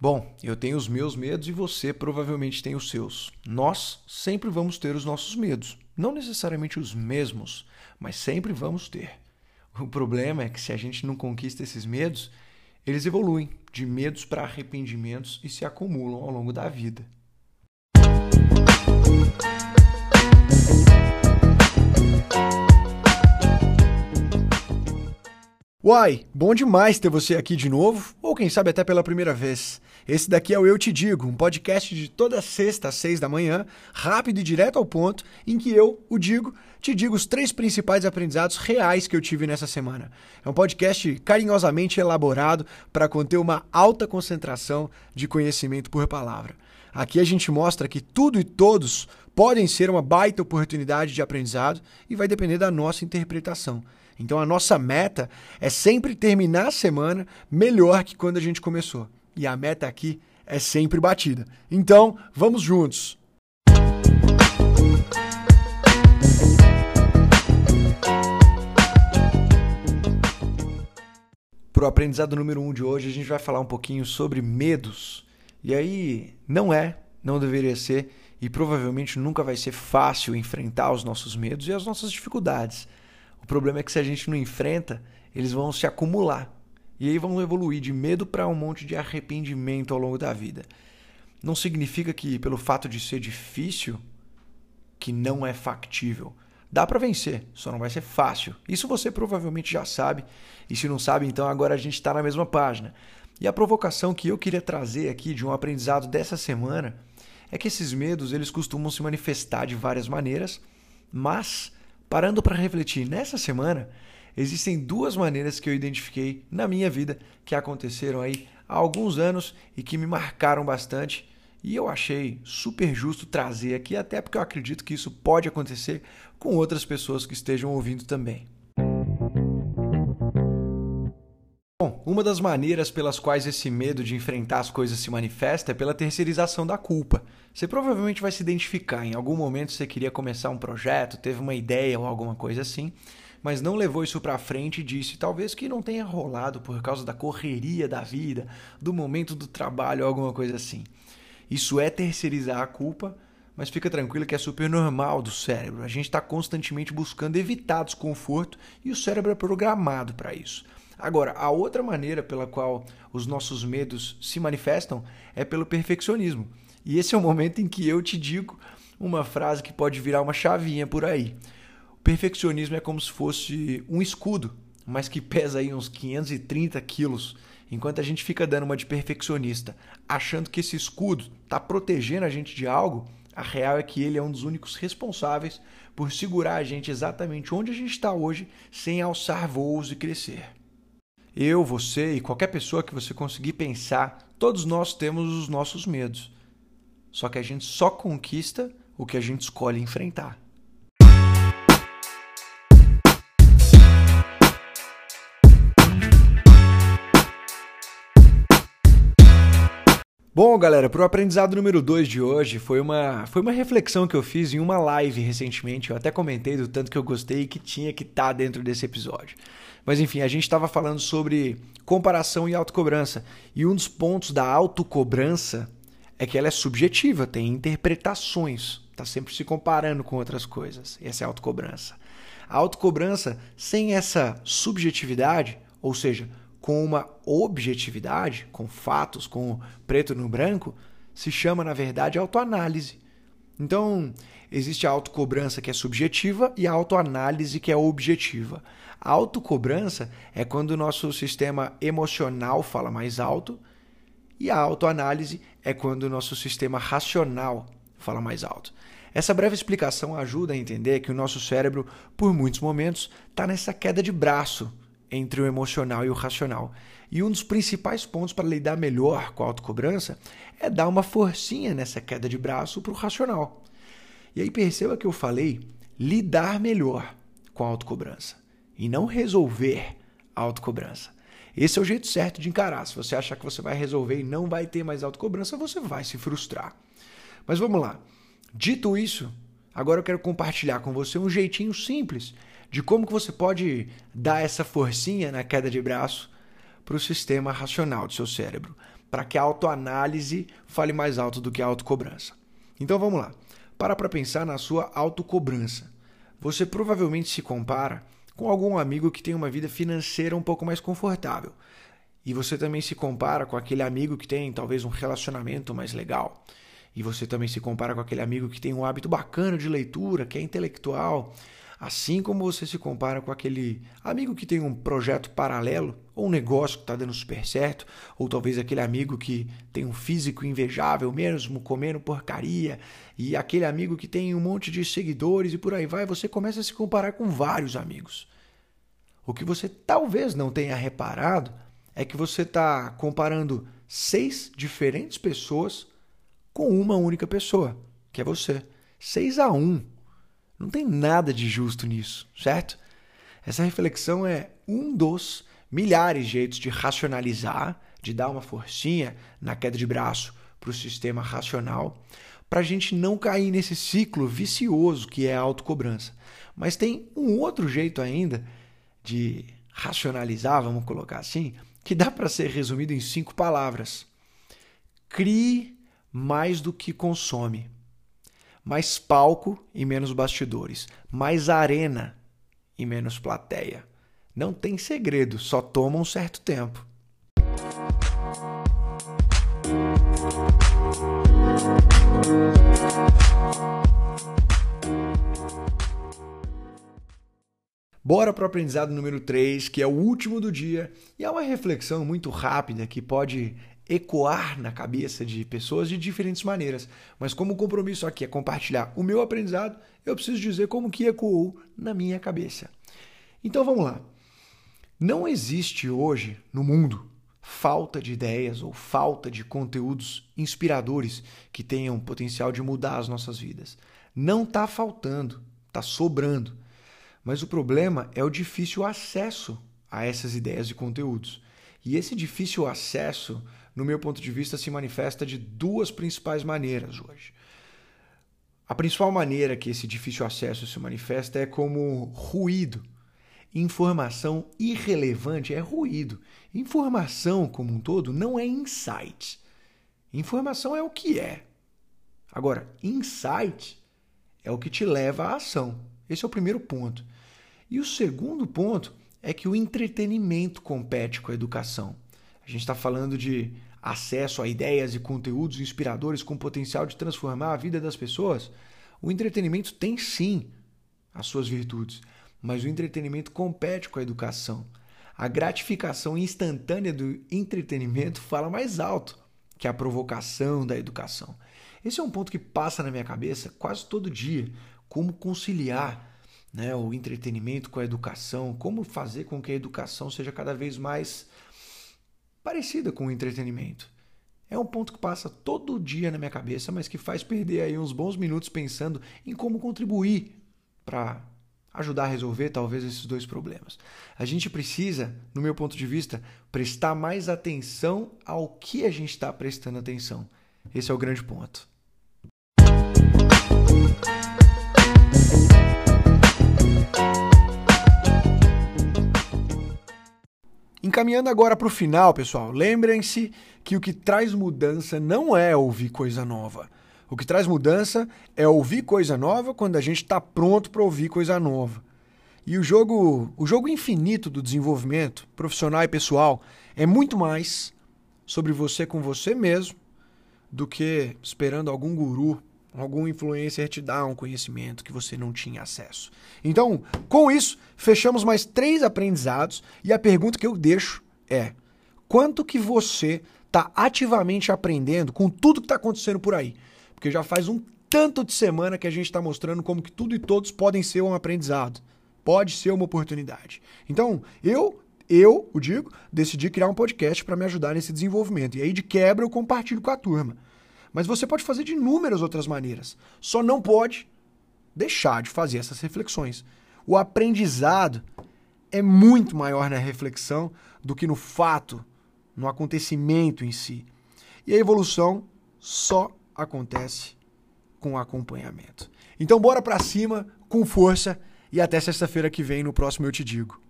Bom, eu tenho os meus medos e você provavelmente tem os seus. Nós sempre vamos ter os nossos medos. Não necessariamente os mesmos, mas sempre vamos ter. O problema é que se a gente não conquista esses medos, eles evoluem de medos para arrependimentos e se acumulam ao longo da vida. Uai, bom demais ter você aqui de novo, ou quem sabe até pela primeira vez. Esse daqui é o Eu Te Digo, um podcast de toda sexta às seis da manhã, rápido e direto ao ponto, em que eu, o Digo, te digo os três principais aprendizados reais que eu tive nessa semana. É um podcast carinhosamente elaborado para conter uma alta concentração de conhecimento por palavra. Aqui a gente mostra que tudo e todos podem ser uma baita oportunidade de aprendizado e vai depender da nossa interpretação. Então a nossa meta é sempre terminar a semana melhor que quando a gente começou. E a meta aqui é sempre batida. Então, vamos juntos! Para o aprendizado número um de hoje, a gente vai falar um pouquinho sobre medos. E aí, não é, não deveria ser, e provavelmente nunca vai ser fácil enfrentar os nossos medos e as nossas dificuldades. O problema é que se a gente não enfrenta, eles vão se acumular. E aí vão evoluir de medo para um monte de arrependimento ao longo da vida. Não significa que pelo fato de ser difícil que não é factível. Dá para vencer, só não vai ser fácil. Isso você provavelmente já sabe. E se não sabe, então agora a gente está na mesma página. E a provocação que eu queria trazer aqui de um aprendizado dessa semana é que esses medos eles costumam se manifestar de várias maneiras, mas Parando para refletir nessa semana, existem duas maneiras que eu identifiquei na minha vida que aconteceram aí há alguns anos e que me marcaram bastante. E eu achei super justo trazer aqui, até porque eu acredito que isso pode acontecer com outras pessoas que estejam ouvindo também. Bom, uma das maneiras pelas quais esse medo de enfrentar as coisas se manifesta é pela terceirização da culpa. Você provavelmente vai se identificar. Em algum momento você queria começar um projeto, teve uma ideia ou alguma coisa assim, mas não levou isso para frente e disse talvez que não tenha rolado por causa da correria da vida, do momento do trabalho ou alguma coisa assim. Isso é terceirizar a culpa, mas fica tranquilo que é super normal do cérebro. A gente está constantemente buscando evitar desconforto e o cérebro é programado para isso. Agora, a outra maneira pela qual os nossos medos se manifestam é pelo perfeccionismo. E esse é o momento em que eu te digo uma frase que pode virar uma chavinha por aí. O perfeccionismo é como se fosse um escudo, mas que pesa aí uns 530 quilos. Enquanto a gente fica dando uma de perfeccionista, achando que esse escudo está protegendo a gente de algo, a real é que ele é um dos únicos responsáveis por segurar a gente exatamente onde a gente está hoje, sem alçar voos e crescer. Eu, você e qualquer pessoa que você conseguir pensar, todos nós temos os nossos medos. Só que a gente só conquista o que a gente escolhe enfrentar. Bom, galera, para o aprendizado número 2 de hoje, foi uma, foi uma reflexão que eu fiz em uma live recentemente. Eu até comentei do tanto que eu gostei e que tinha que estar tá dentro desse episódio. Mas enfim, a gente estava falando sobre comparação e autocobrança. E um dos pontos da autocobrança é que ela é subjetiva, tem interpretações, está sempre se comparando com outras coisas. Essa é a autocobrança. A autocobrança, sem essa subjetividade, ou seja, com uma objetividade, com fatos, com preto no branco, se chama, na verdade, autoanálise. Então, existe a autocobrança que é subjetiva e a autoanálise que é objetiva. A autocobrança é quando o nosso sistema emocional fala mais alto e a autoanálise é quando o nosso sistema racional fala mais alto. Essa breve explicação ajuda a entender que o nosso cérebro, por muitos momentos, está nessa queda de braço entre o emocional e o racional. E um dos principais pontos para lidar melhor com a autocobrança é dar uma forcinha nessa queda de braço para o racional. E aí perceba que eu falei lidar melhor com a autocobrança e não resolver a autocobrança. Esse é o jeito certo de encarar. Se você achar que você vai resolver e não vai ter mais autocobrança, você vai se frustrar. Mas vamos lá. Dito isso, agora eu quero compartilhar com você um jeitinho simples de como que você pode dar essa forcinha na queda de braço para o sistema racional do seu cérebro, para que a autoanálise fale mais alto do que a autocobrança. Então vamos lá. Para para pensar na sua autocobrança. Você provavelmente se compara com algum amigo que tem uma vida financeira um pouco mais confortável. E você também se compara com aquele amigo que tem talvez um relacionamento mais legal. E você também se compara com aquele amigo que tem um hábito bacana de leitura, que é intelectual. Assim como você se compara com aquele amigo que tem um projeto paralelo, ou um negócio que está dando super certo, ou talvez aquele amigo que tem um físico invejável, mesmo comendo porcaria, e aquele amigo que tem um monte de seguidores e por aí vai, você começa a se comparar com vários amigos. O que você talvez não tenha reparado é que você está comparando seis diferentes pessoas com uma única pessoa, que é você. Seis a um. Não tem nada de justo nisso, certo? Essa reflexão é um dos milhares de jeitos de racionalizar, de dar uma forcinha na queda de braço para o sistema racional, para a gente não cair nesse ciclo vicioso que é a autocobrança. Mas tem um outro jeito ainda de racionalizar, vamos colocar assim, que dá para ser resumido em cinco palavras. Crie mais do que consome. Mais palco e menos bastidores. Mais arena e menos plateia. Não tem segredo, só toma um certo tempo. Bora para o aprendizado número 3, que é o último do dia, e é uma reflexão muito rápida que pode ecoar na cabeça de pessoas de diferentes maneiras. Mas como o compromisso aqui é compartilhar o meu aprendizado, eu preciso dizer como que ecoou na minha cabeça. Então vamos lá. Não existe hoje no mundo falta de ideias ou falta de conteúdos inspiradores que tenham potencial de mudar as nossas vidas. Não está faltando, está sobrando. Mas o problema é o difícil acesso a essas ideias e conteúdos. E esse difícil acesso, no meu ponto de vista, se manifesta de duas principais maneiras hoje. A principal maneira que esse difícil acesso se manifesta é como ruído. Informação irrelevante é ruído. Informação como um todo não é insight. Informação é o que é. Agora, insight é o que te leva à ação. Esse é o primeiro ponto. E o segundo ponto é que o entretenimento compete com a educação. A gente está falando de acesso a ideias e conteúdos inspiradores com potencial de transformar a vida das pessoas. O entretenimento tem sim as suas virtudes, mas o entretenimento compete com a educação. A gratificação instantânea do entretenimento fala mais alto que a provocação da educação. Esse é um ponto que passa na minha cabeça quase todo dia. Como conciliar né, o entretenimento com a educação, como fazer com que a educação seja cada vez mais parecida com o entretenimento. É um ponto que passa todo dia na minha cabeça, mas que faz perder aí uns bons minutos pensando em como contribuir para ajudar a resolver talvez esses dois problemas. A gente precisa, no meu ponto de vista, prestar mais atenção ao que a gente está prestando atenção. Esse é o grande ponto. Encaminhando agora para o final, pessoal, lembrem-se que o que traz mudança não é ouvir coisa nova. O que traz mudança é ouvir coisa nova quando a gente está pronto para ouvir coisa nova. E o jogo, o jogo infinito do desenvolvimento profissional e pessoal é muito mais sobre você com você mesmo do que esperando algum guru algum influencer te dá um conhecimento que você não tinha acesso. Então, com isso, fechamos mais três aprendizados e a pergunta que eu deixo é: quanto que você está ativamente aprendendo com tudo que está acontecendo por aí? Porque já faz um tanto de semana que a gente está mostrando como que tudo e todos podem ser um aprendizado, pode ser uma oportunidade. Então, eu eu, o Digo, decidi criar um podcast para me ajudar nesse desenvolvimento. E aí, de quebra, eu compartilho com a turma. Mas você pode fazer de inúmeras outras maneiras. Só não pode deixar de fazer essas reflexões. O aprendizado é muito maior na reflexão do que no fato, no acontecimento em si. E a evolução só acontece com acompanhamento. Então bora para cima, com força e até sexta-feira que vem no próximo eu te digo.